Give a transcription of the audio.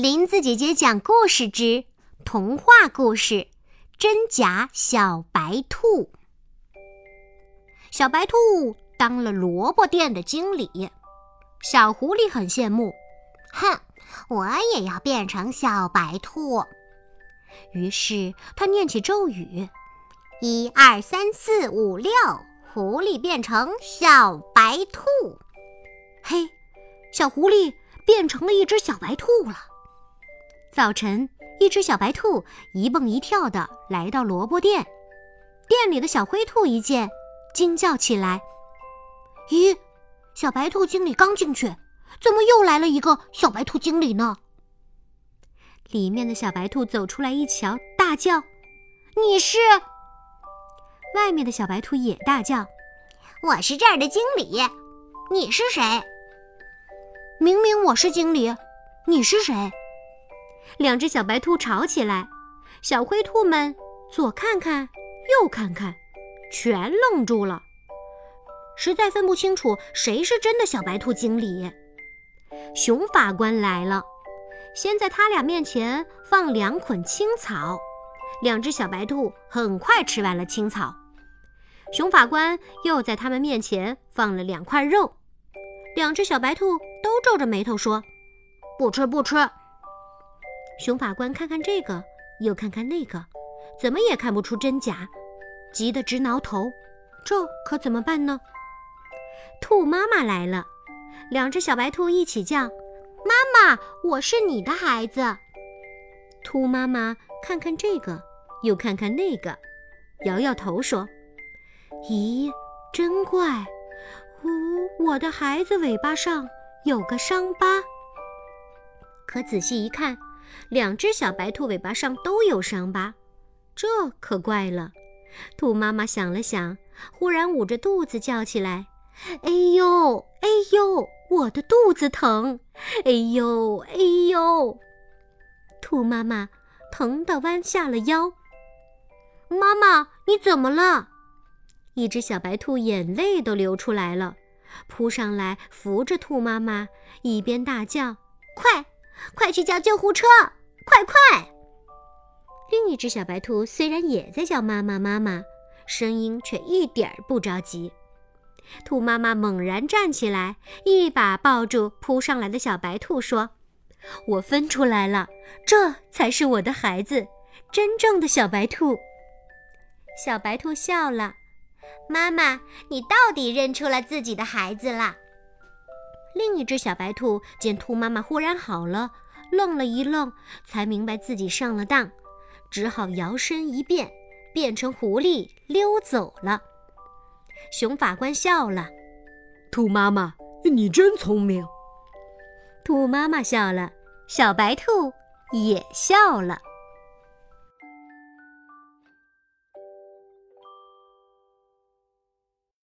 林子姐姐讲故事之童话故事《真假小白兔》。小白兔当了萝卜店的经理，小狐狸很羡慕。哼，我也要变成小白兔。于是他念起咒语：一二三四五六，狐狸变成小白兔。嘿，小狐狸变成了一只小白兔了。早晨，一只小白兔一蹦一跳的来到萝卜店。店里的小灰兔一见，惊叫起来：“咦，小白兔经理刚进去，怎么又来了一个小白兔经理呢？”里面的小白兔走出来一瞧，大叫：“你是！”外面的小白兔也大叫：“我是这儿的经理，你是谁？”明明我是经理，你是谁？两只小白兔吵起来，小灰兔们左看看，右看看，全愣住了，实在分不清楚谁是真的小白兔经理。熊法官来了，先在他俩面前放两捆青草，两只小白兔很快吃完了青草。熊法官又在他们面前放了两块肉，两只小白兔都皱着眉头说：“不吃，不吃。”熊法官看看这个，又看看那个，怎么也看不出真假，急得直挠头。这可怎么办呢？兔妈妈来了，两只小白兔一起叫：“妈妈，我是你的孩子。”兔妈妈看看这个，又看看那个，摇摇头说：“咦，真怪，呜，我的孩子尾巴上有个伤疤。可仔细一看。”两只小白兔尾巴上都有伤疤，这可怪了。兔妈妈想了想，忽然捂着肚子叫起来：“哎呦，哎呦，我的肚子疼！哎呦，哎呦！”兔妈妈疼得弯下了腰。妈妈，你怎么了？一只小白兔眼泪都流出来了，扑上来扶着兔妈妈，一边大叫：“快！”快去叫救护车！快快！另一只小白兔虽然也在叫妈妈妈妈，声音却一点儿不着急。兔妈妈猛然站起来，一把抱住扑上来的小白兔，说：“我分出来了，这才是我的孩子，真正的小白兔。”小白兔笑了：“妈妈，你到底认出了自己的孩子了？”另一只小白兔见兔妈妈忽然好了，愣了一愣，才明白自己上了当，只好摇身一变，变成狐狸溜走了。熊法官笑了：“兔妈妈，你真聪明。”兔妈妈笑了，小白兔也笑了。